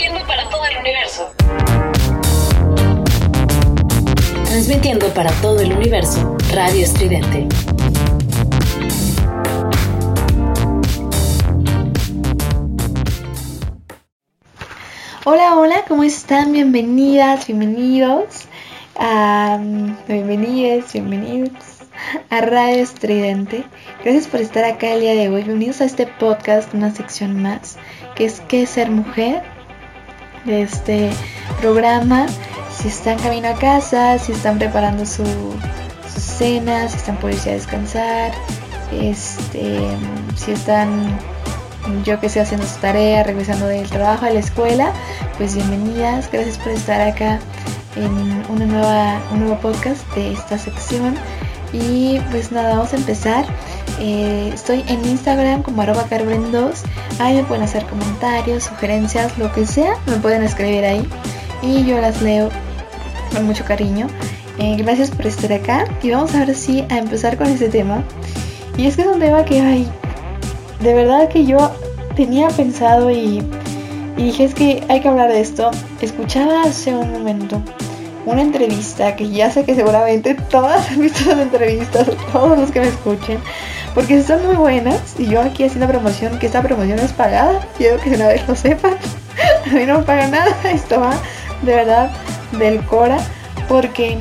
Transmitiendo para todo el universo. Transmitiendo para todo el universo, Radio Estridente. Hola, hola, ¿cómo están? Bienvenidas, bienvenidos. a bienvenidas, bienvenidos a Radio Estridente. Gracias por estar acá el día de hoy. Bienvenidos a este podcast, una sección más, que es ¿Qué es ser mujer? Este programa. Si están camino a casa, si están preparando su, su cena, si están por irse a descansar, este, si están yo que sé haciendo su tarea, regresando del trabajo a la escuela, pues bienvenidas, gracias por estar acá en una nueva, un nuevo podcast de esta sección. Y pues nada, vamos a empezar. Eh, estoy en Instagram como arroba carmen2. Ahí me pueden hacer comentarios, sugerencias, lo que sea, me pueden escribir ahí. Y yo las leo con mucho cariño. Eh, gracias por estar acá. Y vamos ahora sí a empezar con este tema. Y es que es un tema que hay. De verdad que yo tenía pensado y, y dije es que hay que hablar de esto. Escuchaba hace un momento una entrevista que ya sé que seguramente todas han visto las entrevistas, todos los que me escuchen, porque son muy buenas y yo aquí haciendo promoción, que esta promoción es pagada, quiero que una vez lo sepan, a mí no me paga nada, esto va de verdad del Cora, porque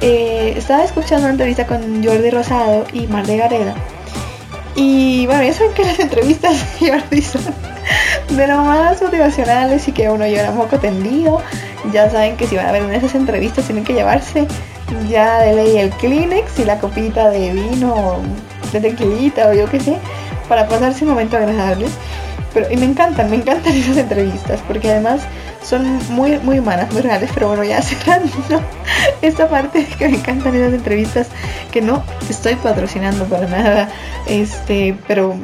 eh, estaba escuchando una entrevista con Jordi Rosado y Mar de Gareda, y bueno, ya saben que las entrevistas de Jordi son de lo más motivacionales y que uno llora moco tendido. Ya saben que si van a ver una de esas entrevistas tienen que llevarse ya de ley el Kleenex y la copita de vino, de tequilita o yo qué sé, para pasarse un momento agradable. Pero, y me encantan, me encantan esas entrevistas, porque además son muy, muy humanas, muy reales, pero bueno, ya cerrando esta parte que me encantan esas entrevistas, que no estoy patrocinando para nada, este, pero,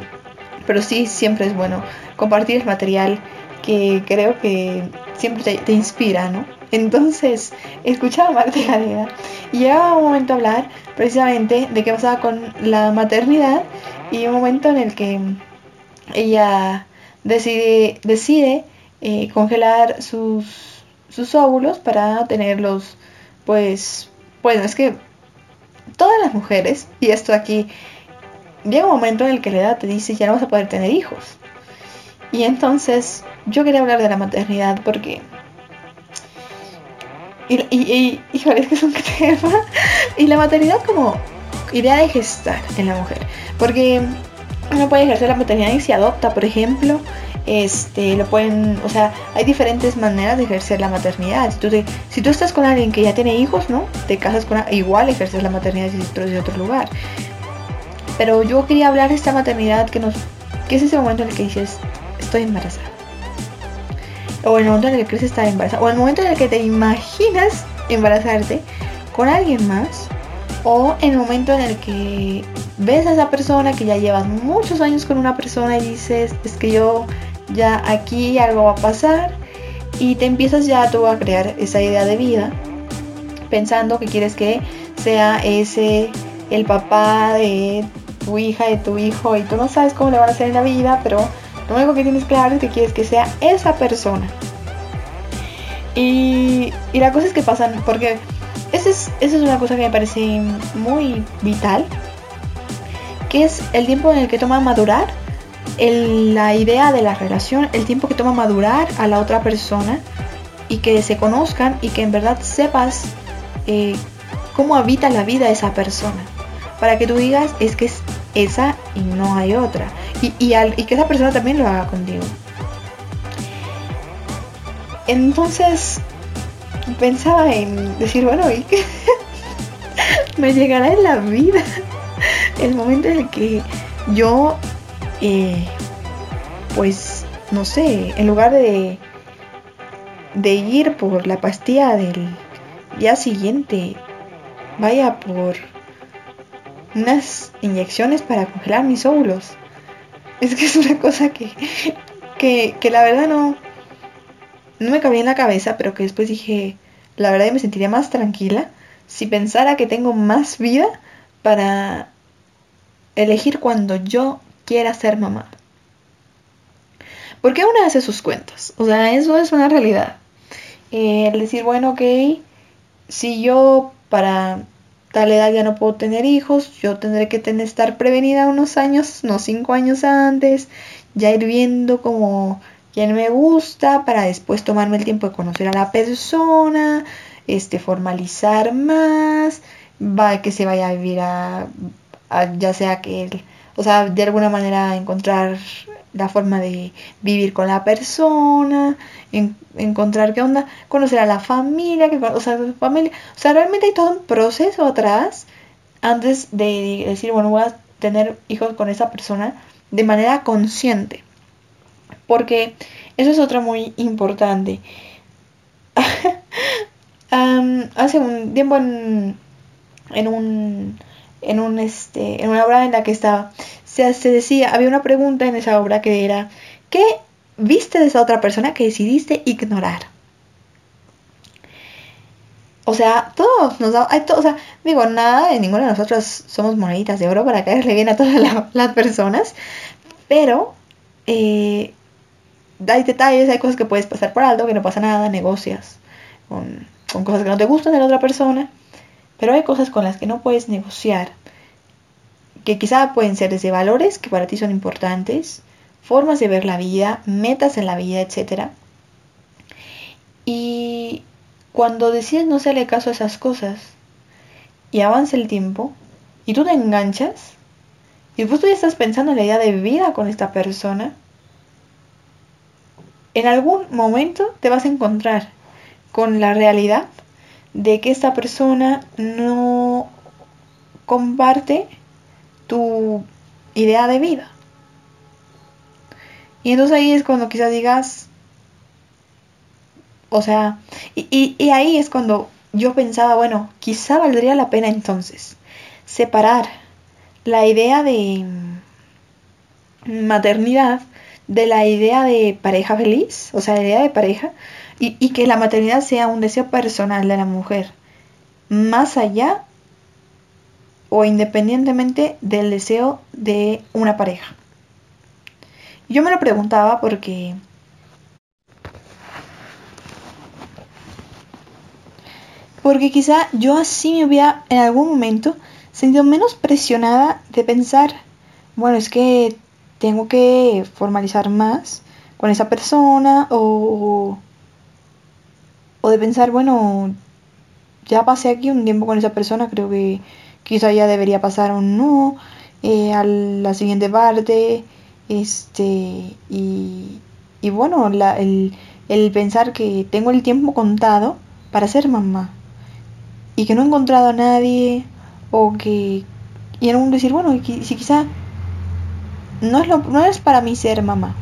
pero sí, siempre es bueno compartir el material que creo que siempre te, inspira, ¿no? Entonces, escuchaba a Marta Gareda y llegaba un momento a hablar precisamente de qué pasaba con la maternidad y un momento en el que ella decide, decide eh, congelar sus, sus óvulos para tenerlos, pues, bueno, es que todas las mujeres, y esto aquí, llega un momento en el que la edad te dice ya no vas a poder tener hijos. Y entonces yo quería hablar de la maternidad porque... Y, y, híjole, es que es un tema. Y la maternidad como idea de gestar en la mujer. Porque uno puede ejercer la maternidad y se adopta, por ejemplo. Este, lo pueden, o sea, hay diferentes maneras de ejercer la maternidad. Si tú, si tú estás con alguien que ya tiene hijos, ¿no? Te casas con igual ejerces la maternidad si estás de otro lugar. Pero yo quería hablar de esta maternidad que nos, que es ese momento en el que dices, estoy embarazada. O el momento en el que crees estar embarazada. O el momento en el que te imaginas embarazarte con alguien más. O en el momento en el que ves a esa persona que ya llevas muchos años con una persona y dices, es que yo ya aquí algo va a pasar. Y te empiezas ya tú a crear esa idea de vida. Pensando que quieres que sea ese el papá de tu hija, de tu hijo. Y tú no sabes cómo le van a hacer en la vida, pero lo único que tienes claro es que quieres que sea esa persona. Y, la cosa es que pasan, porque esa es, es una cosa que me parece muy vital, que es el tiempo en el que toma madurar la idea de la relación, el tiempo que toma madurar a la otra persona y que se conozcan y que en verdad sepas eh, cómo habita la vida esa persona. Para que tú digas, es que es esa y no hay otra y, que esa persona también lo haga contigo. Entonces pensaba en decir, bueno, ¿y qué? me llegará en la vida el momento en el que yo, eh, pues, no sé, en lugar de, de ir por la pastilla del día siguiente, vaya por unas inyecciones para congelar mis óvulos. Es que es una cosa que, que, la verdad no, no me cabía en la cabeza, pero que después dije, la verdad me sentiría más tranquila si pensara que tengo más vida para elegir cuando yo quiera ser mamá. Porque uno hace sus cuentas. O sea, eso es una realidad. Eh, el decir, bueno, ok, si yo para tal edad ya no puedo tener hijos, yo tendré que estar prevenida unos años, unos cinco años antes, ya ir viendo como quién me gusta para después tomarme el tiempo de conocer a la persona, este, formalizar más, va, que se vaya a vivir a, ya sea que él, o sea, de alguna manera encontrar la forma de vivir con la persona, encontrar qué onda, conocer a la familia, que, o sea, familia, o sea, realmente hay todo un proceso atrás antes de decir, bueno, voy a tener hijos con esa persona de manera consciente. Porque eso es otra muy importante. hace un tiempo en, un en un este en una obra en la que estaba se, se decía había una pregunta en esa obra que era ¿qué viste de esa otra persona que decidiste ignorar? O sea, todos nos da, hay o sea, digo, nada, de ninguno de nosotros somos moneditas de oro para caerle bien a todas las personas, pero eh, hay detalles, hay cosas que puedes pasar por alto, que no pasa nada, negocias con, con cosas que no te gustan de la otra persona, pero hay cosas con las que no puedes negociar, que quizá pueden ser desde valores que para ti son importantes, formas de ver la vida, metas en la vida, etc. Y cuando decides no hacerle caso a esas cosas y avanza el tiempo y tú te enganchas y después tú ya estás pensando en la idea de vida con esta persona, en algún momento te vas a encontrar con la realidad de que esta persona no comparte tu idea de vida. Y entonces ahí es cuando quizás digas, o sea, y, y, ahí es cuando yo pensaba, bueno, quizá valdría la pena entonces separar la idea de maternidad de la idea de pareja feliz, o sea, la idea de pareja, y, que la maternidad sea un deseo personal de la mujer, más allá o independientemente del deseo de una pareja. Yo me lo preguntaba porque... Porque quizá yo así me hubiera en algún momento sentido menos presionada de pensar, bueno, es que tengo que formalizar más con esa persona o, o de pensar, bueno, ya pasé aquí un tiempo con esa persona, creo que quizá ya debería pasar un no eh, a la siguiente parte este, y, y bueno, la, el, el pensar que tengo el tiempo contado para ser mamá y que no he encontrado a nadie o que y en un decir bueno si quizá no es no es para mí ser mamá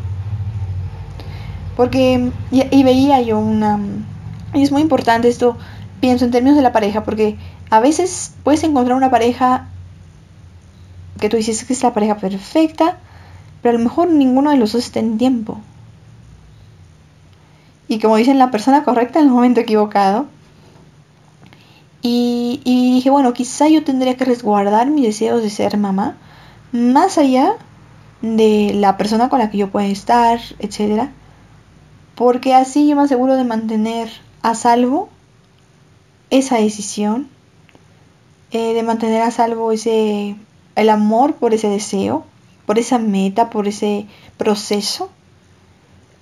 porque y, y, veía yo una y es muy importante esto pienso en términos de la pareja porque a veces puedes encontrar una pareja que tú dices que es la pareja perfecta pero a lo mejor ninguno de los dos está en tiempo. Y como dicen, la persona correcta en el momento equivocado. Y, y dije, bueno, quizá yo tendría que resguardar mis deseos de ser mamá, más allá de la persona con la que yo pueda estar, etc. Porque así yo me aseguro de mantener a salvo esa decisión, eh, de mantener a salvo ese el amor por ese deseo por esa meta, por ese proceso,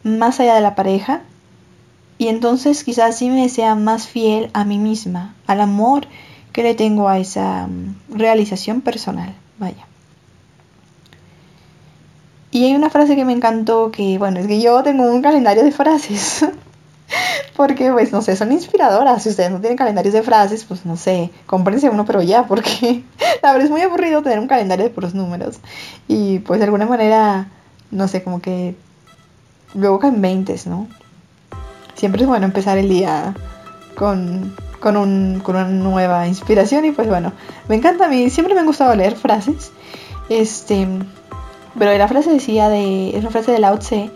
más allá de la pareja. Y entonces quizás sí me sea más fiel a mí misma, al amor que le tengo a esa mm, realización personal. Vaya. Y hay una frase que me encantó que, bueno, es que yo tengo un calendario de frases. porque, pues, no sé, son inspiradoras. Si ustedes no tienen calendarios de frases, pues, no sé, cómprense uno, pero ya, porque la verdad es muy aburrido tener un calendario de puros números. Y, pues, de alguna manera, no sé, como que luego caen 20, ¿no? Siempre es bueno empezar el día con, con, un, con una nueva inspiración y, pues, bueno, me encanta a mí, siempre me ha gustado leer frases. Este, pero la frase decía de, es una frase de Lao Tse,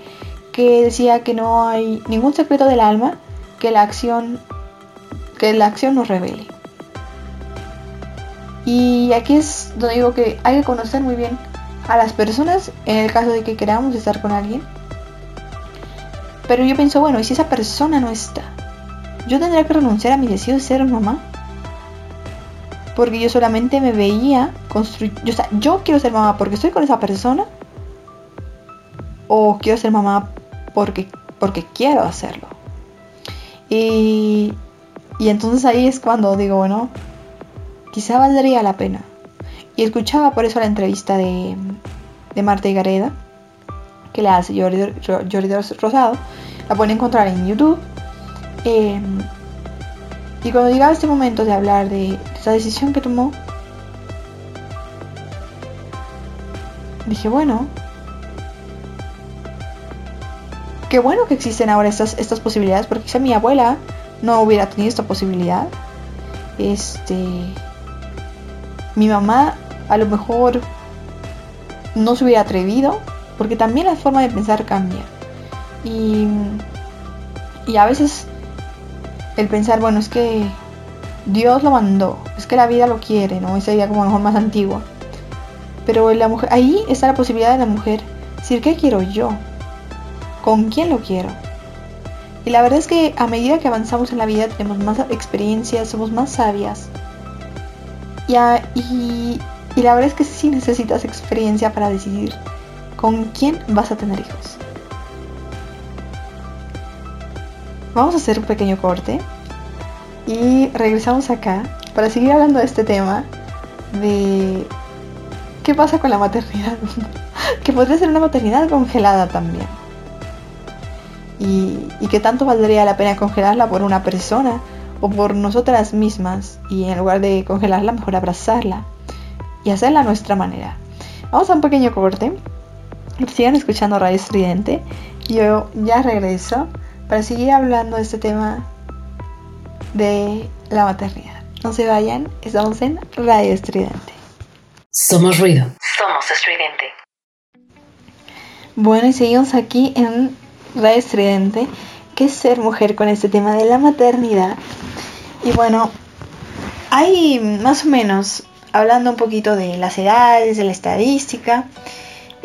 que decía que no hay ningún secreto del alma que la acción que la acción nos revele. Y aquí es donde digo que hay que conocer muy bien a las personas en el caso de que queramos estar con alguien Pero yo pienso, bueno, ¿y si esa persona no está? ¿Yo tendría que renunciar a mi deseo de ser mamá? Porque yo solamente me veía construir... O sea, yo quiero ser mamá porque estoy con esa persona. O quiero ser mamá porque, porque quiero hacerlo. Y, y entonces ahí es cuando digo, bueno, quizá valdría la pena. Y escuchaba por eso la entrevista de, de Marta y Gareda, que le hace Jordi, Jordi Rosado. La pueden encontrar en YouTube. Em, y cuando llegaba este momento de hablar de esa decisión que tomó, dije, bueno, qué bueno que existen ahora estas, estas posibilidades, porque quizá mi abuela no hubiera tenido esta posibilidad. Este. Mi mamá a lo mejor no se hubiera atrevido, porque también la forma de pensar cambia. Y, y a veces el pensar, bueno, es que Dios lo mandó, es que la vida lo quiere, ¿no? Esa idea como a lo mejor más antigua. Pero la mujer, ahí está la posibilidad de la mujer decir, ¿qué quiero yo? ¿Con quién lo quiero? Y la verdad es que a medida que avanzamos en la vida tenemos más experiencias, somos más sabias. Y, y, y la verdad es que sí necesitas experiencia para decidir con quién vas a tener hijos. Vamos a hacer un pequeño corte y regresamos acá para seguir hablando de este tema de qué pasa con la maternidad. que podría ser una maternidad congelada también. Y, y que tanto valdría la pena congelarla por una persona o por nosotras mismas y en lugar de congelarla mejor abrazarla y hacerla a nuestra manera. Vamos a un pequeño corte. Sigan escuchando Radio Estridente. Yo ya regreso para seguir hablando de este tema de la maternidad. No se vayan, estamos en Radio Estridente. Somos ruido. Somos estridente. Bueno, y seguimos aquí en Radio Estridente, que es ser mujer con este tema de la maternidad. Y bueno, hay más o menos, hablando un poquito de las edades, de la estadística,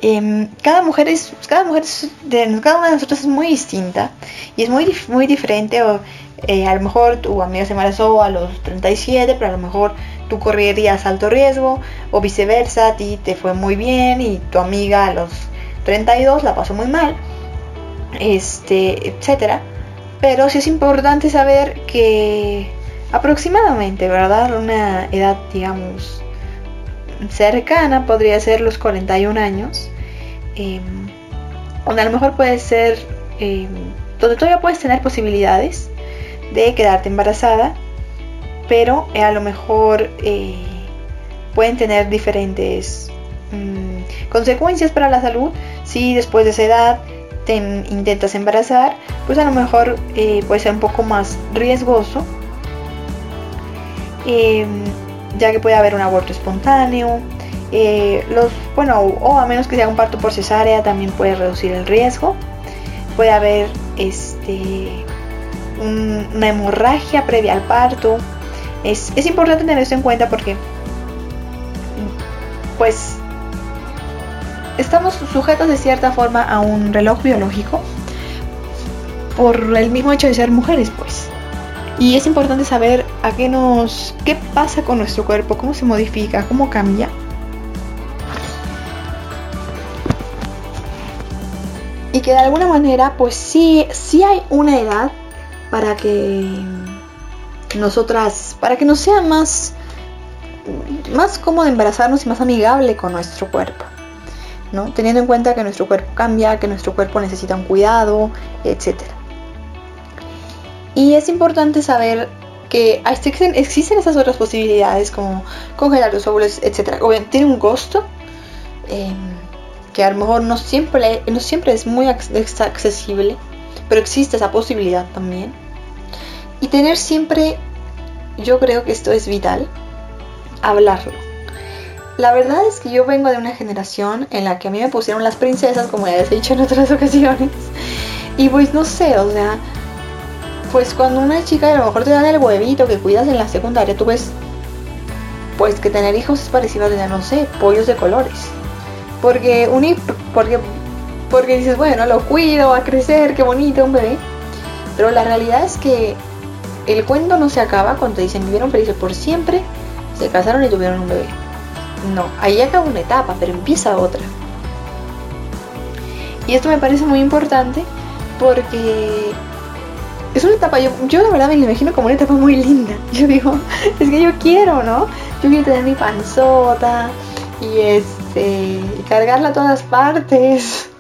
eh, cada mujer es cada mujer de cada una de nosotros es muy distinta y es muy muy diferente o eh, a lo mejor tu amiga se embarazó a los 37 pero a lo mejor tú correrías alto riesgo o viceversa a ti te fue muy bien y tu amiga a los 32 la pasó muy mal este etcétera. Pero sí es importante saber que aproximadamente verdad una edad digamos cercana podría ser los 41 años, eh, donde a lo mejor puede ser, em, donde todavía puedes tener posibilidades de quedarte embarazada, pero a lo mejor eh, pueden tener diferentes mm, consecuencias para la salud si después de esa edad te intentas embarazar, pues a lo mejor eh, puede ser un poco más riesgoso. Ya que puede haber un aborto espontáneo. Eh, los, bueno, o a menos que sea un parto por cesárea, también puede reducir el riesgo. Puede haber este, una hemorragia previa al parto. Es, es importante tener esto en cuenta porque, pues, estamos sujetos de cierta forma a un reloj biológico por el mismo hecho de ser mujeres, pues. Y es importante saber a qué nos qué pasa con nuestro cuerpo, cómo se modifica, cómo cambia. Y que de alguna manera, pues sí, sí hay una edad para que nosotras, para que nos sea más, más cómodo embarazarnos y más amigable con nuestro cuerpo. ¿no? Teniendo en cuenta que nuestro cuerpo cambia, que nuestro cuerpo necesita un cuidado, etcétera. Y es importante saber que existen, existen esas otras posibilidades como congelar los óvulos, etc. Tiene un costo em, que a lo mejor no siempre, no siempre es muy accesible, pero existe esa posibilidad también. Y tener siempre, yo creo que esto es vital, hablarlo. La verdad es que yo vengo de una generación en la que a mí me pusieron las princesas, como ya les he dicho en otras ocasiones. Y pues no sé, o sea, pues cuando una chica a lo mejor te dan el huevito que cuidas en la secundaria, tú ves pues que tener hijos es parecido a tener, no sé, pollos de colores. Porque, un, porque Porque dices, bueno, lo cuido, va a crecer, qué bonito, un bebé. Pero la realidad es que el cuento no se acaba cuando dicen vivieron felices por siempre, se casaron y tuvieron un bebé. No, ahí acaba una etapa, pero empieza otra. Y esto me parece muy importante porque es una etapa, yo, yo la verdad me la imagino como una etapa muy linda. Yo digo, es que yo quiero, ¿no? Yo quiero tener mi panzota y este, cargarla a todas partes.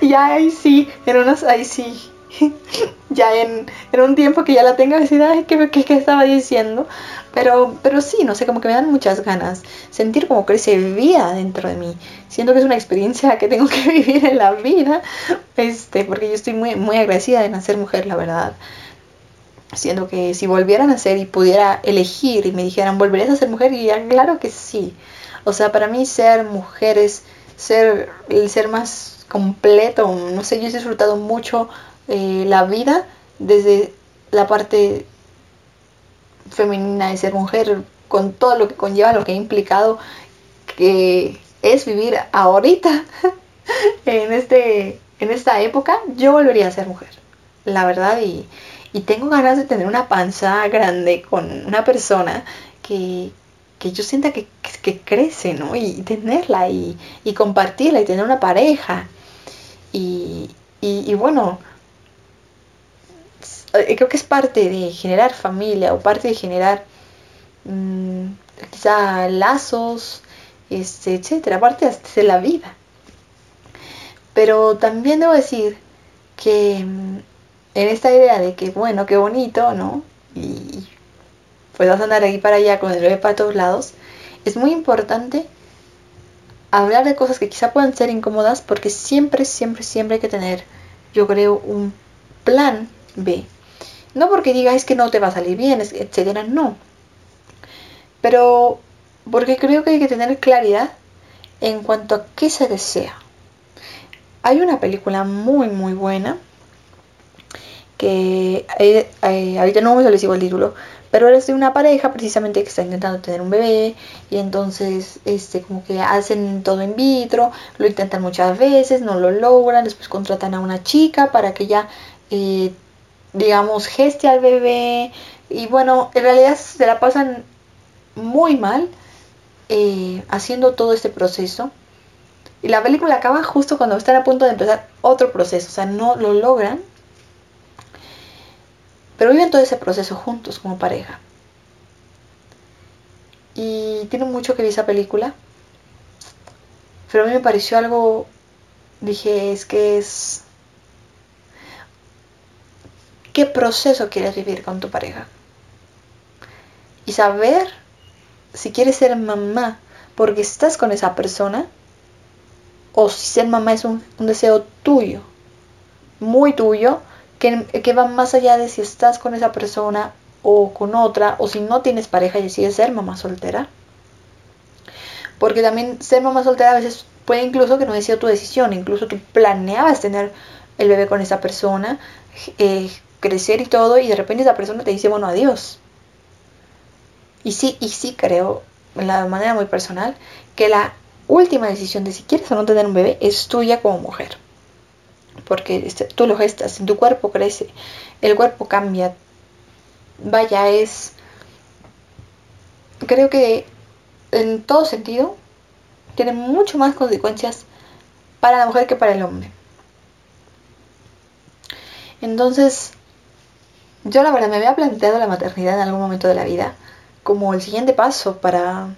Y ahí sí, en unos, ahí sí, ya en, un tiempo que ya la tenga, decir, ay, ¿qué, qué, estaba diciendo? Pero, pero sí, no sé, como que me dan muchas ganas. Sentir como crece vida dentro de mí. Siento que es una experiencia que tengo que vivir en la vida. Este, porque yo estoy muy, muy agradecida de nacer mujer, la verdad. Siento que si volviera a nacer y pudiera elegir y me dijeran, ¿volverías a ser mujer? Y ya, claro que sí. O sea, para mí ser mujer es ser el ser más completo. No sé, yo he disfrutado mucho eh, la vida desde la parte femenina de ser mujer, con todo lo que conlleva, lo que ha implicado, que es vivir ahorita, en, este, en esta época, yo volvería a ser mujer, la verdad, y, tengo ganas de tener una panza grande con una persona que, yo sienta que, crece, ¿no? Y, tenerla y, compartirla y tener una pareja. Y, y, bueno, eh, creo que es parte de generar familia o parte de generar mm, quizá lazos, este, etcétera, parte de la vida. Pero también debo decir que mm, en esta idea de que, bueno, qué bonito, ¿no? Y pues vas a andar aquí para allá con el bebé para todos lados, es muy importante hablar de cosas que quizá puedan ser incómodas porque siempre, siempre, siempre hay que tener, yo creo, un plan B. No porque digáis que no te va a salir bien, etcétera, no. Pero porque creo que hay que tener claridad en cuanto a qué se desea. Hay una película muy, muy buena que eh, eh, ahorita no les digo el título, pero es de una pareja precisamente que está intentando tener un bebé y entonces este como que hacen todo in vitro, lo intentan muchas veces, no lo logran, después contratan a una chica para que eh, digamos, geste al bebé. Y bueno, en realidad se la pasan muy mal eh, haciendo todo este proceso. Y la película acaba justo cuando están a punto de empezar otro proceso. O sea, no lo logran. Pero viven todo ese proceso juntos como pareja. Y tiene mucho que ver esa película. Pero a mí me pareció algo... Dije, es que es qué proceso quieres vivir con tu pareja. Y saber si quieres ser mamá porque estás con esa persona o si ser mamá es un, deseo tuyo, muy tuyo, que, que, va más allá de si estás con esa persona o con otra, o si no tienes pareja y decides ser mamá soltera. Porque también ser mamá soltera a veces puede incluso que no haya sido tu decisión, incluso tú planeabas tener el bebé con esa persona, eh, crecer y todo, y de repente esa persona te dice, bueno, adiós. Y sí, y sí creo, de la manera muy personal, que la última decisión de si quieres o no tener un bebé es tuya como mujer. Porque este, tú lo gestas, tu cuerpo crece, el cuerpo cambia. Vaya, es... Creo que en todo sentido tiene mucho más consecuencias para la mujer que para el hombre. Entonces, yo la verdad me había planteado la maternidad en algún momento de la vida como el siguiente paso para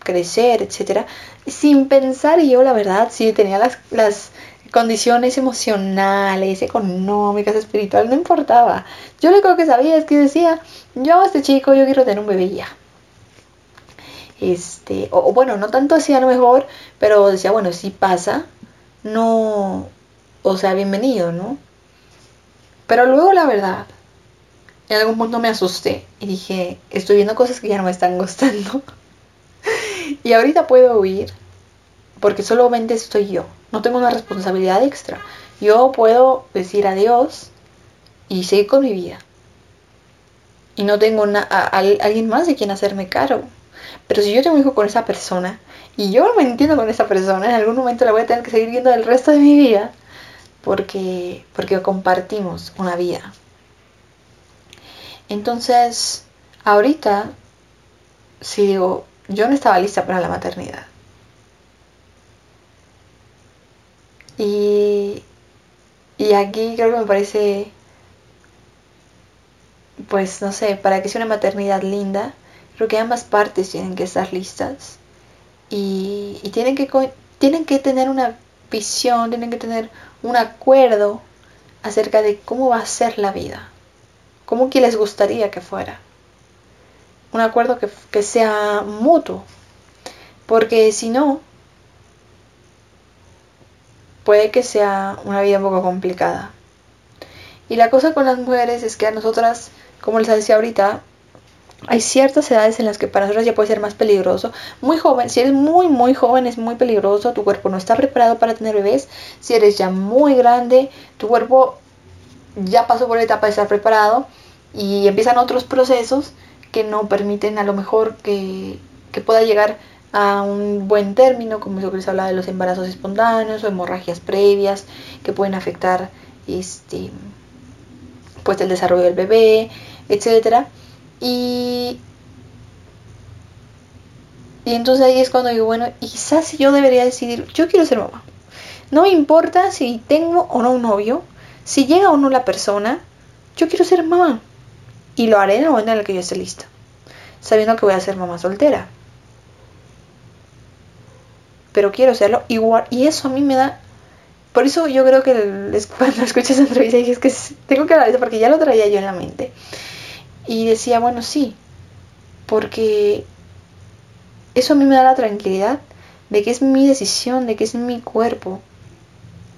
crecer, etcétera, sin pensar yo la verdad si tenía las, las condiciones emocionales, económicas, espirituales, no importaba. Yo lo único que sabía es que decía, yo este chico, yo quiero tener un bebé ya. Este, o, bueno, no tanto así a lo mejor, pero decía, bueno, si pasa, no, o sea, bienvenido, ¿no? Pero luego la verdad, en algún punto me asusté y dije, estoy viendo cosas que ya no me están gustando. y ahorita puedo huir porque solamente estoy yo. No tengo una responsabilidad extra. Yo puedo decir adiós y seguir con mi vida. Y no tengo a, alguien más de quien hacerme caro. Pero si yo tengo un hijo con esa persona y yo me entiendo con esa persona, en algún momento la voy a tener que seguir viendo el resto de mi vida. porque, porque compartimos una vida. Entonces, ahorita, si digo, yo no estaba lista para la maternidad. Y, y aquí creo que me parece, pues no sé, para que sea una maternidad linda, creo que ambas partes tienen que estar listas y, y tienen, que, tienen que tener una visión, tienen que tener un acuerdo acerca de cómo va a ser la vida, cómo que les gustaría que fuera. Un acuerdo que, que sea mutuo, porque si no, puede que sea una vida un poco complicada. Y la cosa con las mujeres es que a nosotras, como les decía ahorita, hay ciertas edades en las que para nosotros ya puede ser más peligroso. Muy joven, si eres muy, muy joven es muy peligroso, tu cuerpo no está preparado para tener bebés. Si eres ya muy grande, tu cuerpo ya pasó por la etapa de estar preparado y empiezan otros procesos que no permiten a lo mejor que, que pueda llegar a un buen término, como lo que les hablaba de los embarazos espontáneos o hemorragias previas que pueden afectar este pues el desarrollo del bebé, etcétera. Y, y entonces ahí es cuando digo, bueno, quizás yo debería decidir, yo quiero ser mamá. No me importa si tengo o no un novio, si llega o no la persona, yo quiero ser mamá. Y lo haré en el momento en el que yo esté lista, sabiendo que voy a ser mamá soltera. Pero quiero serlo igual, y eso a mí me da por eso yo creo que cuando escuché esa entrevista dije, es que tengo que hablar de eso porque ya lo traía yo en la mente. Y decía, bueno, sí, porque eso a mí me da la tranquilidad de que es mi decisión, de que es mi cuerpo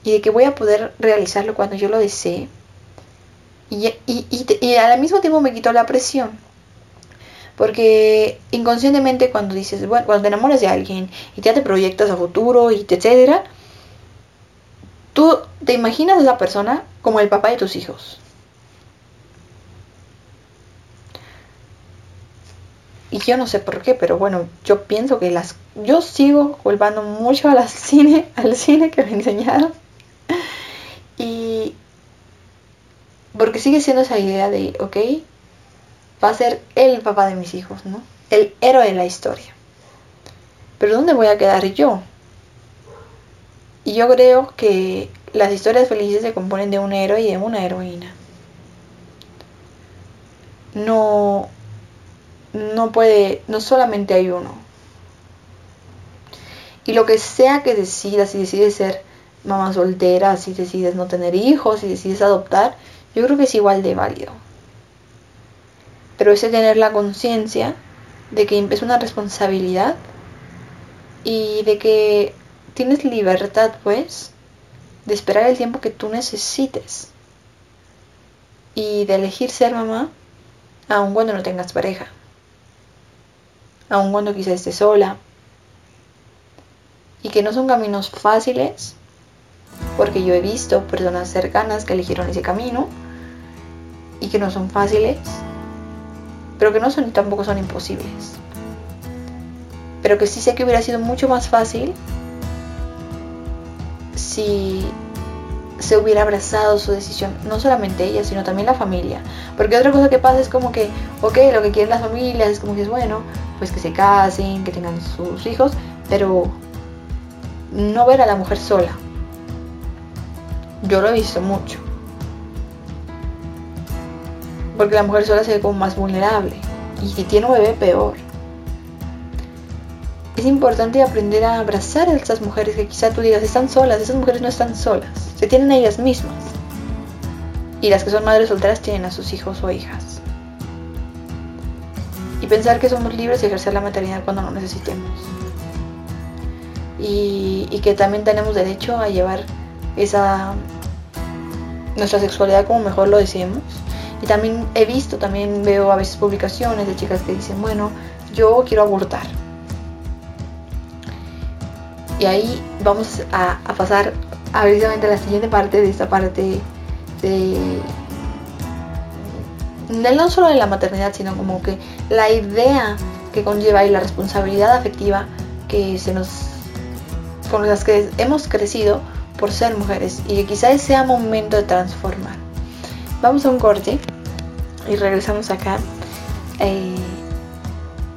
y de que voy a poder realizarlo cuando yo lo desee. Y, y, y, al mismo tiempo me quitó la presión. Porque inconscientemente cuando dices, bueno, cuando te enamoras de alguien y ya te proyectas a futuro y te etcétera, tú te imaginas a esa persona como el papá de tus hijos. y yo no sé por qué, pero bueno, yo pienso que las yo sigo volviendo mucho al cine, al cine que me enseñaron. Y porque sigue siendo esa idea de, ok, va a ser el papá de mis hijos, ¿no? El héroe de la historia. Pero ¿dónde voy a quedar yo? Y yo creo que las historias felices se componen de un héroe y de una heroína. No, no puede, no solamente hay uno. Y lo que sea que decidas, si decides ser mamá soltera, si decides no tener hijos, si decides adoptar, yo creo que es igual de válido. Pero es tener la conciencia de que es una responsabilidad y de que tienes libertad, pues, de esperar el tiempo que tú necesites y de elegir ser mamá aun cuando no tengas pareja aun cuando quizá esté sola. Y que no son caminos fáciles, porque yo he visto personas cercanas que eligieron ese camino y que no son fáciles, pero que no son tampoco son imposibles. Pero que sí sé que hubiera sido mucho más fácil si se hubiera abrazado su decisión, no solamente ella, sino también la familia. Porque otra cosa que pasa es como que, ok, lo que quieren las familias es como que es bueno, pues que se casen, que tengan sus hijos, pero no ver a la mujer sola. Yo lo he visto mucho. Porque la mujer sola se ve como más vulnerable. Y si tiene un bebé, peor es importante aprender a abrazar a estas mujeres que quizá tú digas están solas, esas mujeres no están solas, se tienen a ellas mismas. Y las que son madres solteras tienen a sus hijos o hijas. Y pensar que somos libres de ejercer la maternidad cuando no necesitemos. Y, y que también tenemos derecho a llevar esa nuestra sexualidad como mejor lo deseemos. Y también he visto, también veo a veces publicaciones de chicas que dicen, bueno, yo quiero abortar y ahí vamos a, pasar a precisamente a la siguiente parte de esta parte de, no solo de la maternidad, sino como que la idea que conlleva y la responsabilidad afectiva que se nos con las que hemos crecido por ser mujeres y que quizás sea momento de transformar. Vamos a un corte y regresamos acá eh,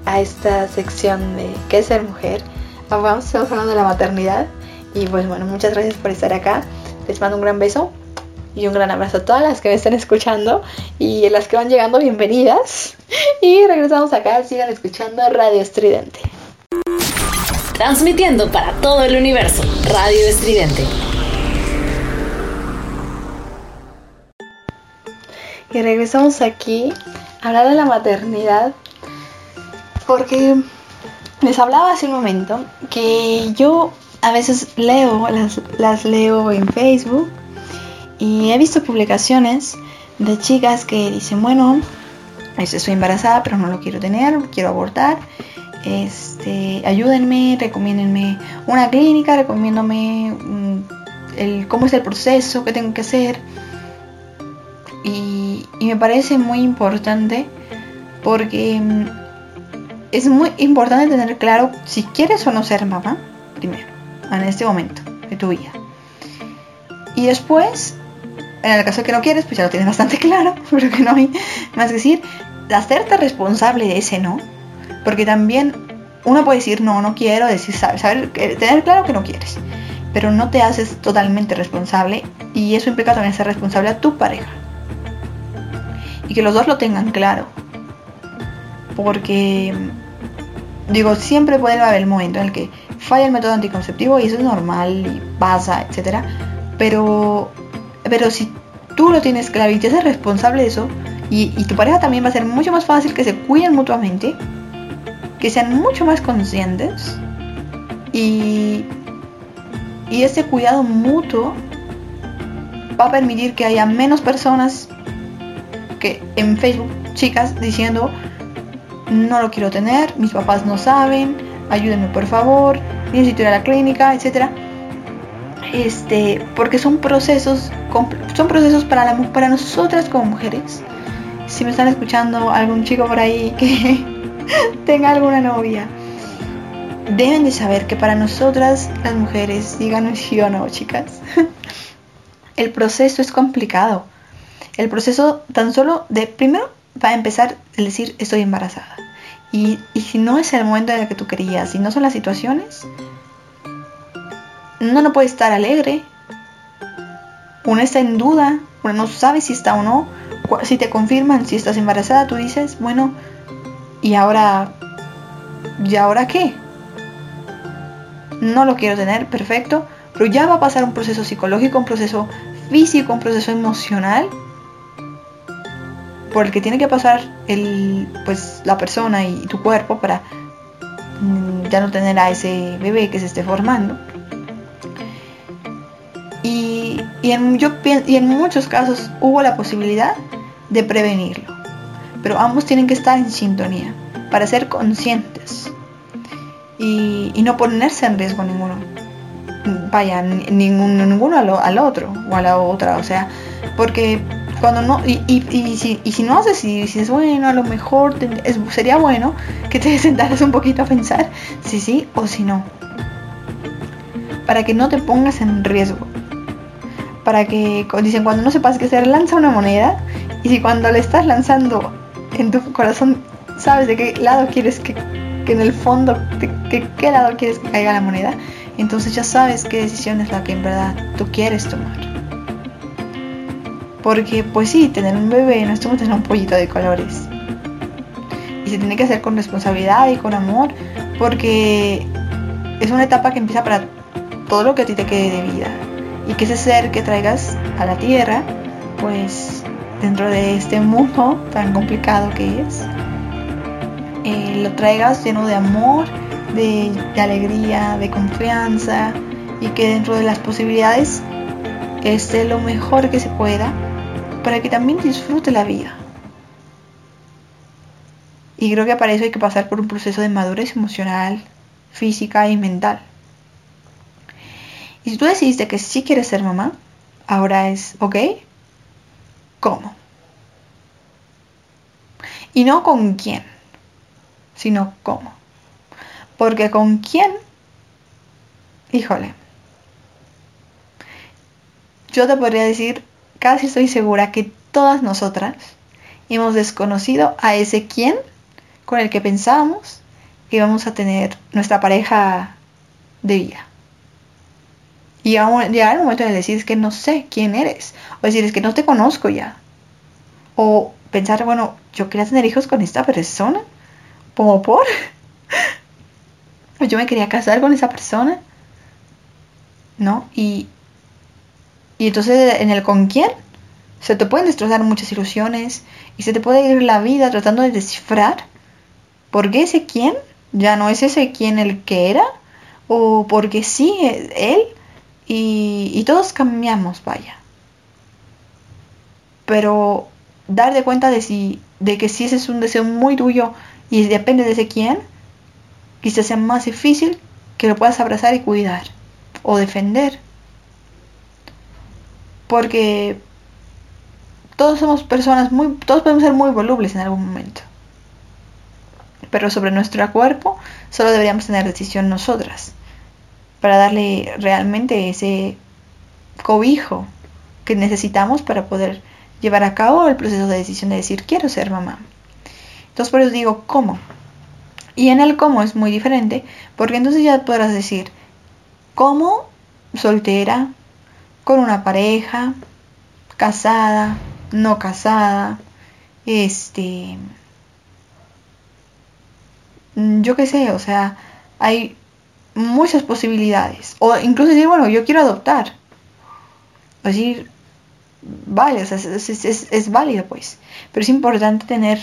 a esta sección de qué es ser mujer. Vamos, estamos hablando de la maternidad y pues bueno, muchas gracias por estar acá. Les mando un gran beso y un gran abrazo a todas las que me están escuchando y las que van llegando, bienvenidas. Y regresamos acá, sigan escuchando Radio Estridente. Transmitiendo para todo el universo, Radio Estridente. Y regresamos aquí a hablar de la maternidad porque les hablaba hace un momento que yo a veces leo, las, las leo en Facebook y he visto publicaciones de chicas que dicen, bueno, estoy embarazada pero no lo quiero tener, quiero abortar. Este, ayúdenme, recomiéndenme una clínica, recomiéndome mm, el, cómo es el proceso, qué tengo que hacer. Y, y me parece muy importante porque mm, es muy importante tener claro si quieres o no ser mamá, primero, en este momento de tu vida. Y después en el caso de que no quieres, pues ya lo tienes bastante claro, pero que no hay más que decir. Hacerte responsable de ese no, porque también uno puede decir no, no quiero, decir, saber, tener claro que no quieres, pero no te haces totalmente responsable y eso implica también ser responsable a tu pareja. Y que los dos lo tengan claro, porque digo, siempre puede haber el momento en el que falla el método anticonceptivo y eso es normal y pasa, etcétera, pero pero si tú lo tienes claro y te haces responsable de eso, y, tu pareja también va a ser mucho más fácil que se cuiden mutuamente, que sean mucho más conscientes y, y ese cuidado mutuo va a permitir que haya menos personas que en Facebook, chicas, diciendo no lo quiero tener, mis papás no saben, ayúdenme por favor, necesito ir a la clínica, etcétera este, porque son procesos, son procesos para, la, para nosotras como mujeres. Si me están escuchando algún chico por ahí que tenga alguna novia, deben de saber que para nosotras las mujeres, díganos sí o no, chicas, el proceso es complicado. El proceso tan solo de, primero, va a empezar el decir estoy embarazada. Y, y si no es el momento en el que tú querías, si no son las situaciones, no no puede estar alegre. Una está en duda, una no sabe si está o no. Si te confirman si estás embarazada, tú dices, bueno, ¿y ahora? ¿Y ahora qué? No lo quiero tener, perfecto, pero ya va a pasar un proceso psicológico, un proceso físico, un proceso emocional por el que tiene que pasar el, pues, la persona y tu cuerpo para mm, ya no tener a ese bebé que se esté formando. Y en, yo, y en muchos casos hubo la posibilidad de prevenirlo. Pero ambos tienen que estar en sintonía para ser conscientes y, no ponerse en riesgo ninguno. Vaya, ninguno, ninguno al, otro o a la otra. O sea, porque cuando no y, y, si, y si, no haces y dices bueno a lo mejor sería bueno que te sentaras un poquito a pensar si sí o si no para que no te pongas en riesgo para que, dicen, cuando no sepas qué hacer, lanza una moneda. Y si cuando le estás lanzando en tu corazón, sabes de qué lado quieres que, que en el fondo, de, qué lado quieres que caiga la moneda, entonces ya sabes qué decisión es la que en verdad tú quieres tomar. Porque, pues sí, tener un bebé no es como tener un pollito de colores. Y se tiene que hacer con responsabilidad y con amor, porque es una etapa que empieza para todo lo que a ti te quede de vida y que ese ser que traigas a la tierra, pues dentro de este mundo tan complicado que es, eh, lo traigas lleno de amor, de, alegría, de confianza y que dentro de las posibilidades esté lo mejor que se pueda para que también disfrute la vida. Y creo que para eso hay que pasar por un proceso de madurez emocional, física y mental. Y si tú decidiste que sí quieres ser mamá, ahora es, ¿ok? ¿Cómo? Y no con quién, sino cómo. Porque con quién, híjole, yo te podría decir, casi estoy segura que todas nosotras hemos desconocido a ese quien con el que pensábamos que íbamos a tener nuestra pareja de vida. Y llegar el momento de decir es que no sé quién eres. O decir es que no te conozco ya. O pensar, bueno, yo quería tener hijos con esta persona. ¿Como por? yo me quería casar con esa persona. ¿No? Y, y entonces en el con quién se te pueden destrozar muchas ilusiones y se te puede ir la vida tratando de descifrar por qué ese quién ya no es ese quién el que era o porque sí él y, todos cambiamos, vaya. Pero dar de cuenta de, si, de que si ese es un deseo muy tuyo y depende de ese quién, quizás sea más difícil que lo puedas abrazar y cuidar o defender. Porque todos somos personas muy, todos podemos ser muy volubles en algún momento. Pero sobre nuestro cuerpo solo deberíamos tener decisión nosotras para darle realmente ese cobijo que necesitamos para poder llevar a cabo el proceso de decisión de decir quiero ser mamá. Entonces por eso digo cómo. Y en el cómo es muy diferente porque entonces ya podrás decir cómo soltera, con una pareja, casada, no casada, este, yo qué sé, o sea, hay muchas posibilidades. O incluso decir, bueno, yo quiero adoptar. O decir, vale, o sea, es, válido pues. Pero es importante tener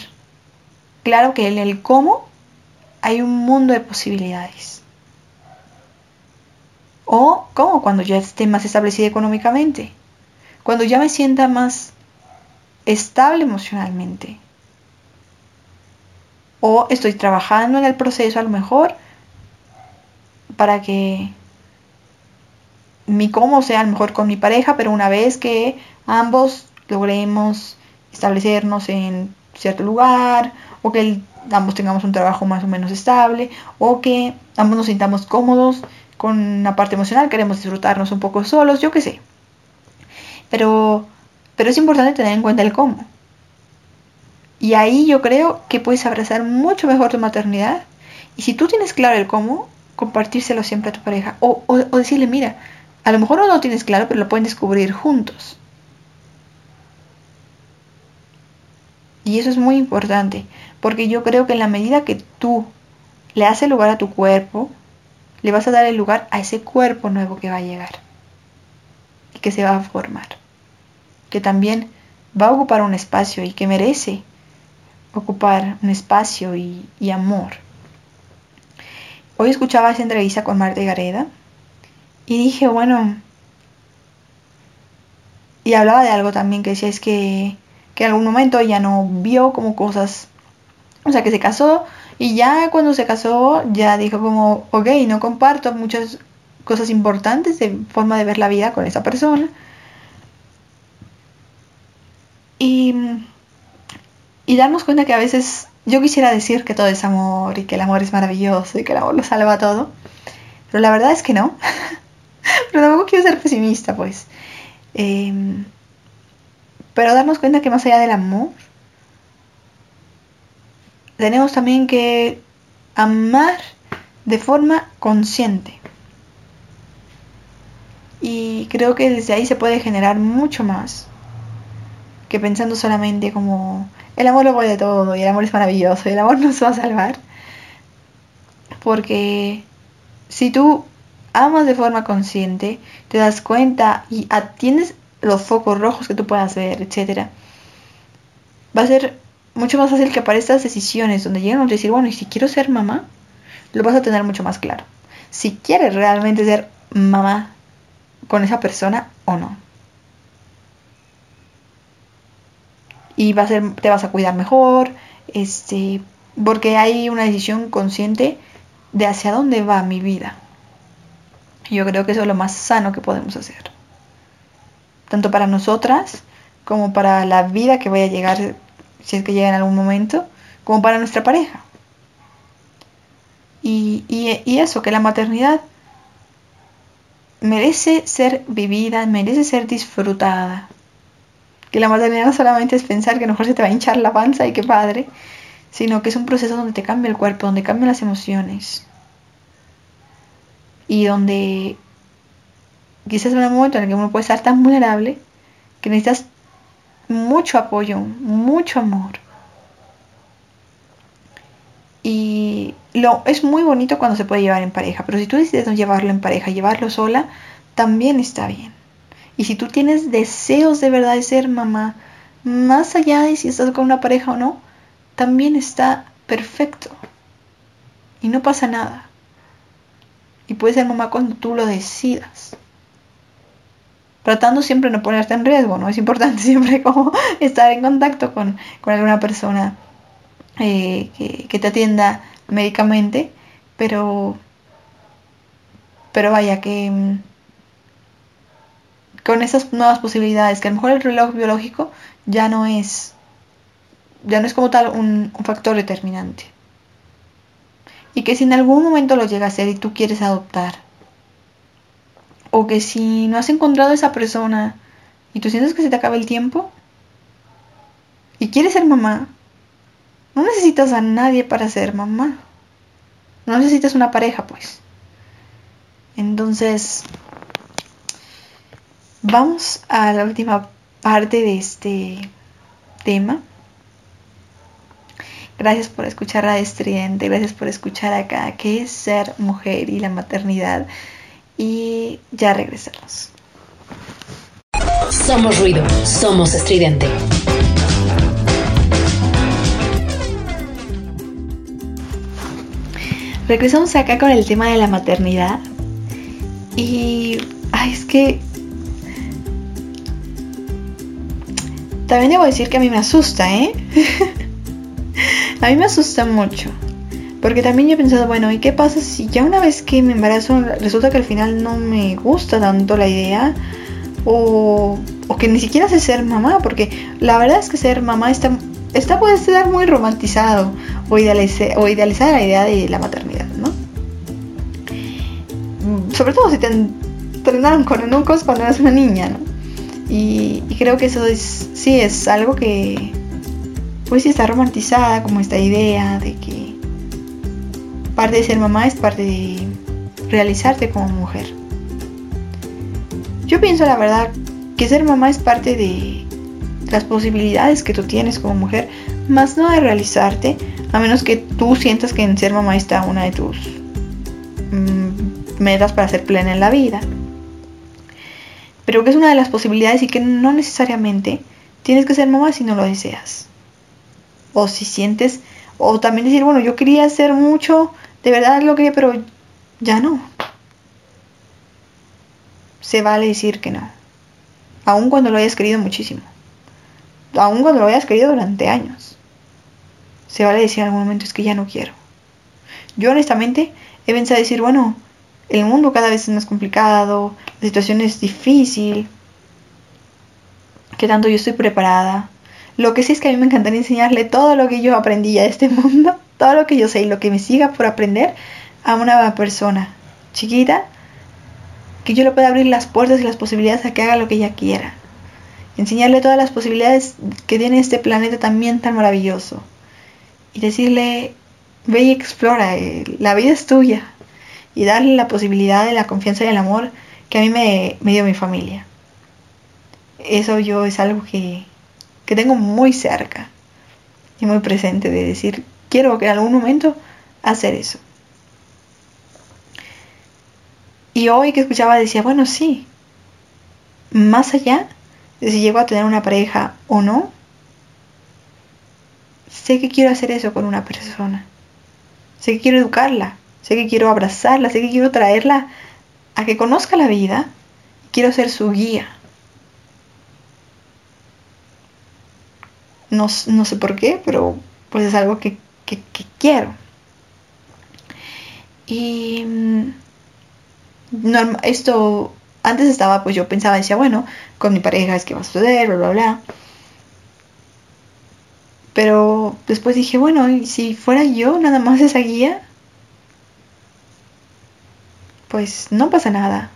claro que en el cómo hay un mundo de posibilidades. O cómo cuando ya esté más establecida económicamente. Cuando ya me sienta más estable emocionalmente. O estoy trabajando en el proceso a lo mejor para que mi cómo sea lo mejor con mi pareja, pero una vez que ambos logremos establecernos en cierto lugar o que ambos tengamos un trabajo más o menos estable o que ambos nos sintamos cómodos con la parte emocional, queremos disfrutarnos un poco solos, yo qué sé. Pero, pero es importante tener en cuenta el cómo. Y ahí yo creo que puedes abrazar mucho mejor tu maternidad. Y si tú tienes claro el cómo, compartírselo siempre a tu pareja. O, decirle, mira, a lo mejor no lo tienes claro, pero lo pueden descubrir juntos. Y eso es muy importante, porque yo creo que en la medida que tú le haces lugar a tu cuerpo, le vas a dar el lugar a ese cuerpo nuevo que va a llegar y que se va a formar, que también va a ocupar un espacio y que merece ocupar un espacio y amor. Hoy escuchaba esa entrevista con Marta Gareda y dije, bueno, y hablaba de algo también que decía es que, que en algún momento ella no vio como cosas, o sea, que se casó y ya cuando se casó ya dijo como, ok, no comparto muchas cosas importantes de forma de ver la vida con esa persona. Y, y darnos cuenta que a veces yo quisiera decir que todo es amor y que el amor es maravilloso y que el amor lo salva todo, pero la verdad es que no. pero tampoco quiero ser pesimista, pues. Em, pero darnos cuenta que más allá del amor, tenemos también que amar de forma consciente. Y creo que desde ahí se puede generar mucho más que pensando solamente como el amor lo puede todo y el amor es maravilloso y el amor nos va a salvar. Porque si tú amas de forma consciente, te das cuenta y atiendes los focos rojos que tú puedas ver, etc. Va a ser mucho más fácil que para estas decisiones donde llegan a decir, bueno, y si quiero ser mamá, lo vas a tener mucho más claro. Si quieres realmente ser mamá con esa persona o no. Y a ser, te vas a cuidar mejor, este, porque hay una decisión consciente de hacia dónde va mi vida. Yo creo que eso es lo más sano que podemos hacer. Tanto para nosotras como para la vida que vaya a llegar, si es que llega en algún momento, como para nuestra pareja. Y, y, y eso, que la maternidad merece ser vivida, merece ser disfrutada. Que la maternidad no solamente es pensar que a lo mejor se te va a hinchar la panza y qué padre, sino que es un proceso donde te cambia el cuerpo, donde cambian las emociones. Y donde quizás es un momento en el que uno puede estar tan vulnerable que necesitas mucho apoyo, mucho amor. Y lo, es muy bonito cuando se puede llevar en pareja, pero si tú decides no llevarlo en pareja, llevarlo sola, también está bien. Y si tú tienes deseos de verdad de ser mamá, más allá de si estás con una pareja o no, también está perfecto. Y no pasa nada. Y puedes ser mamá cuando tú lo decidas. Tratando siempre de no ponerte en riesgo, ¿no? Es importante siempre como estar en contacto con, alguna persona eh, que, te atienda médicamente, pero, pero vaya que mm, con esas nuevas posibilidades, que a lo mejor el reloj biológico ya no es, ya no es como tal un, un factor determinante. Y que si en algún momento lo llega a ser y tú quieres adoptar, o que si no has encontrado a esa persona y tú sientes que se te acaba el tiempo y quieres ser mamá, no necesitas a nadie para ser mamá. No necesitas una pareja, pues. Entonces, vamos a la última parte de este tema. Gracias por escuchar a Estridente, gracias por escuchar acá qué es ser mujer y la maternidad. Y ya regresamos. Somos ruido, somos estridente. Regresamos acá con el tema de la maternidad. Y. Ay, es que. También debo decir que a mí me asusta, ¿eh? a mí me asusta mucho. Porque también yo he pensado, bueno, ¿y qué pasa si ya una vez que me embarazo resulta que al final no me gusta tanto la idea? O, que ni siquiera sé ser mamá, porque la verdad es que ser mamá está esta puede ser muy romantizado o, idealizar, o idealizada la idea de la maternidad, ¿no? Mm, sobre todo si te entrenaron con enucos cuando eras una niña, ¿no? Y, creo que eso es, sí, es algo que, pues sí está romantizada, como esta idea de que parte de ser mamá es parte de realizarte como mujer. Yo pienso la verdad que ser mamá es parte de las posibilidades que tú tienes como mujer, más no de realizarte, a menos que tú sientas que en ser mamá está una de tus mm, metas para ser plena en la vida. Pero que es una de las posibilidades y que no necesariamente tienes que ser mamá si no lo deseas. O si sientes, o también decir, bueno, yo quería hacer mucho, de verdad lo quería, pero ya no. Se vale decir que no. Aun cuando lo hayas querido muchísimo aun cuando lo hayas querido durante años. Se vale decir en algún momento es que ya no quiero. Yo honestamente he pensado decir, bueno, el mundo cada vez es más complicado, la situación es difícil, que tanto yo estoy preparada. Lo que sí es que a mí me encantaría enseñarle todo lo que yo aprendí de este mundo, todo lo que yo sé y lo que me siga por aprender a una persona chiquita, que yo le pueda abrir las puertas y las posibilidades a que haga lo que ella quiera enseñarle todas las posibilidades que tiene este planeta también tan maravilloso y decirle, ve y explora, eh, la vida es tuya y darle la posibilidad de la confianza y el amor que a mí me, dio mi familia. Eso yo es algo que, que tengo muy cerca y muy presente de decir, quiero que en algún momento hacer eso. Y hoy que escuchaba decía, bueno, sí, más allá de si llego a tener una pareja o no, sé que quiero hacer eso con una persona. Sé que quiero educarla, sé que quiero abrazarla, sé que quiero traerla a que conozca la vida. Quiero ser su guía. No, sé por qué, pero pues es algo que, que quiero. Y mm, esto antes estaba, pues yo pensaba, decía, bueno, con mi pareja es que va a suceder, bla, bla, bla. Pero después dije, bueno, ¿y si fuera yo nada más esa guía? Pues no pasa nada.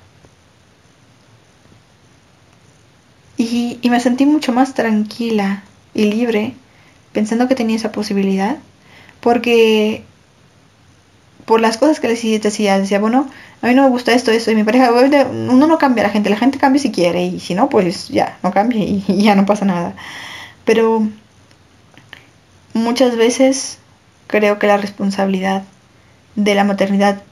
Y, y me sentí mucho más tranquila y libre pensando que tenía esa posibilidad. Porque por las cosas que les decía, decía, bueno, a mí no me gusta esto, esto, y mi pareja, uno no cambia a la gente, la gente cambia si quiere, y si no, pues ya, no cambia y, y ya no pasa nada. Pero muchas veces creo que la responsabilidad de la maternidad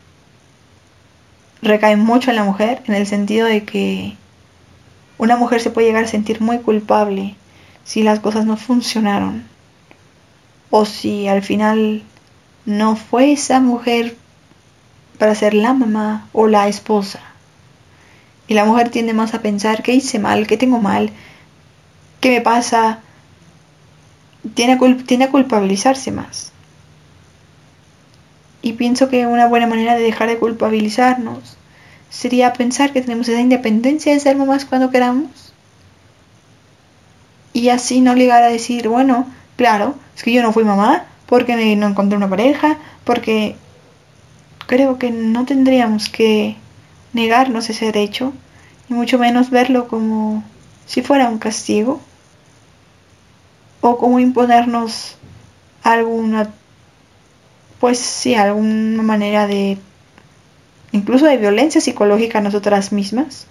recae mucho en la mujer, en el sentido de que una mujer se puede llegar a sentir muy culpable si las cosas no funcionaron o si al final no fue esa mujer para ser la mamá o la esposa. Y la mujer tiende más a pensar qué hice mal, qué tengo mal, qué me pasa. Tiene, tiene a culpabilizarse más. Y pienso que una buena manera de dejar de culpabilizarnos sería pensar que tenemos esa independencia de ser mamás cuando queramos. Y así no llegar a decir, bueno, claro, es que yo no fui mamá porque no encontré una pareja, porque creo que no tendríamos que negarnos ese derecho, y mucho menos verlo como si fuera un castigo, o como imponernos alguna, pues sí, alguna manera de, incluso de violencia psicológica a nosotras mismas,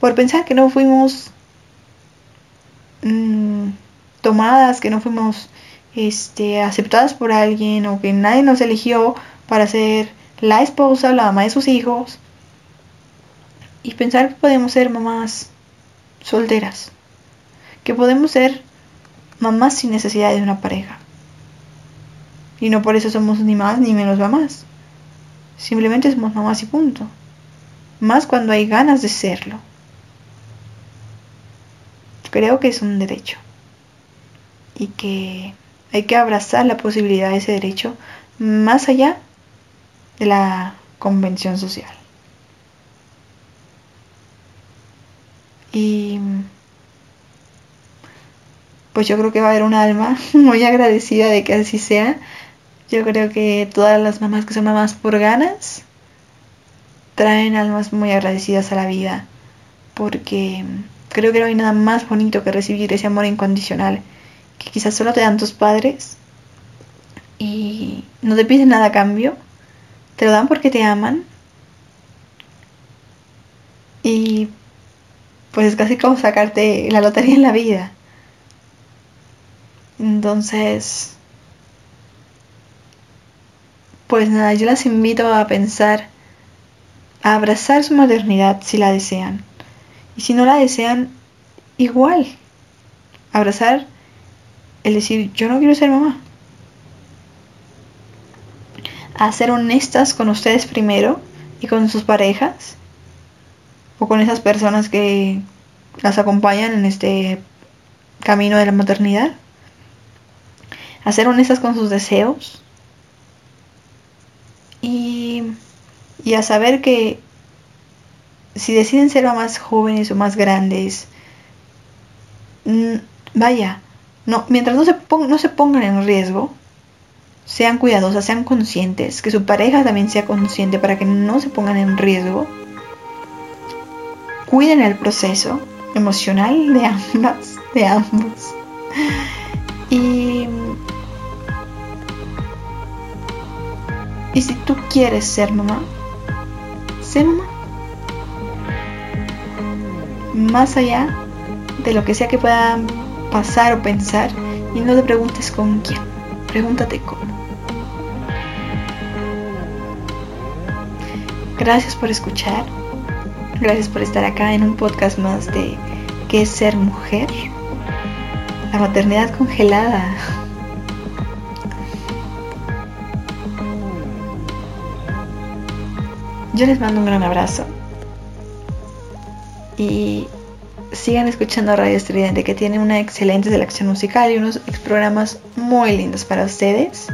por pensar que no fuimos mm, tomadas, que no fuimos este, aceptadas por alguien o que nadie nos eligió para ser la esposa, la mamá de sus hijos. Y pensar que podemos ser mamás solteras. Que podemos ser mamás sin necesidad de una pareja. Y no por eso somos ni más ni menos mamás. Simplemente somos mamás y punto. Más cuando hay ganas de serlo. Creo que es un derecho. Y que hay que abrazar la posibilidad de ese derecho más allá de la convención social. Y pues yo creo que va a haber un alma muy agradecida de que así sea. Yo creo que todas las mamás que son mamás por ganas traen almas muy agradecidas a la vida porque creo que no hay nada más bonito que recibir ese amor incondicional que quizás solo te dan tus padres y no te piden nada a cambio, te lo dan porque te aman y pues es casi como sacarte la lotería en la vida. Entonces, pues nada, yo las invito a pensar, a abrazar su maternidad si la desean. Y si no la desean, igual. Abrazar el decir, yo no quiero ser mamá. A ser honestas con ustedes primero y con sus parejas o con esas personas que las acompañan en este camino de la maternidad. A ser honestas con sus deseos y, a saber que si deciden ser mamás jóvenes o más grandes, vaya, no, mientras no se, no se pongan en riesgo, sean cuidadosas, sean conscientes, que su pareja también sea consciente para que no se pongan en riesgo. Cuiden el proceso emocional de ambas, de ambos. Y, y si tú quieres ser mamá, sé mamá. Más allá de lo que sea que puedan pasar o pensar y no te preguntes con quién, pregúntate cómo. Gracias por escuchar, gracias por estar acá en un podcast más de ¿Qué es ser mujer? La maternidad congelada. Yo les mando un gran abrazo y sigan escuchando Radio Estridente que tiene una excelente selección musical y unos programas muy lindos para ustedes.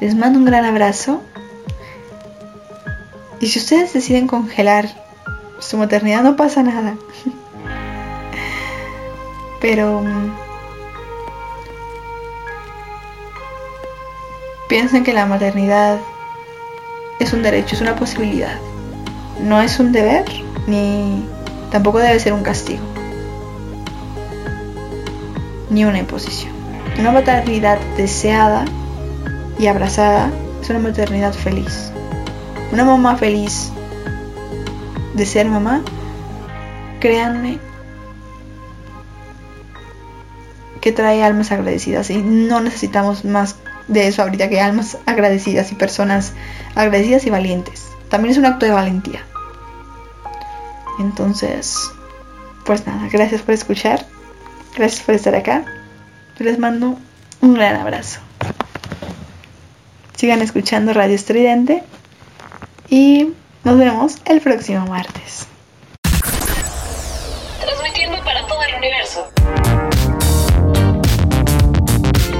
Les mando un gran abrazo. Y si ustedes deciden congelar su maternidad no pasa nada. Pero mm, piensen que la maternidad es un derecho, es una posibilidad. No es un deber ni tampoco debe ser un castigo, ni una imposición. Una maternidad deseada y abrazada es una maternidad feliz. Una mamá feliz de ser mamá, créanme que trae almas agradecidas y no necesitamos más de eso ahorita que almas agradecidas y personas agradecidas y valientes. También es un acto de valentía. Entonces, pues nada, gracias por escuchar. Gracias por estar acá. Les mando un gran abrazo. Sigan escuchando Radio Estridente y nos vemos el próximo martes.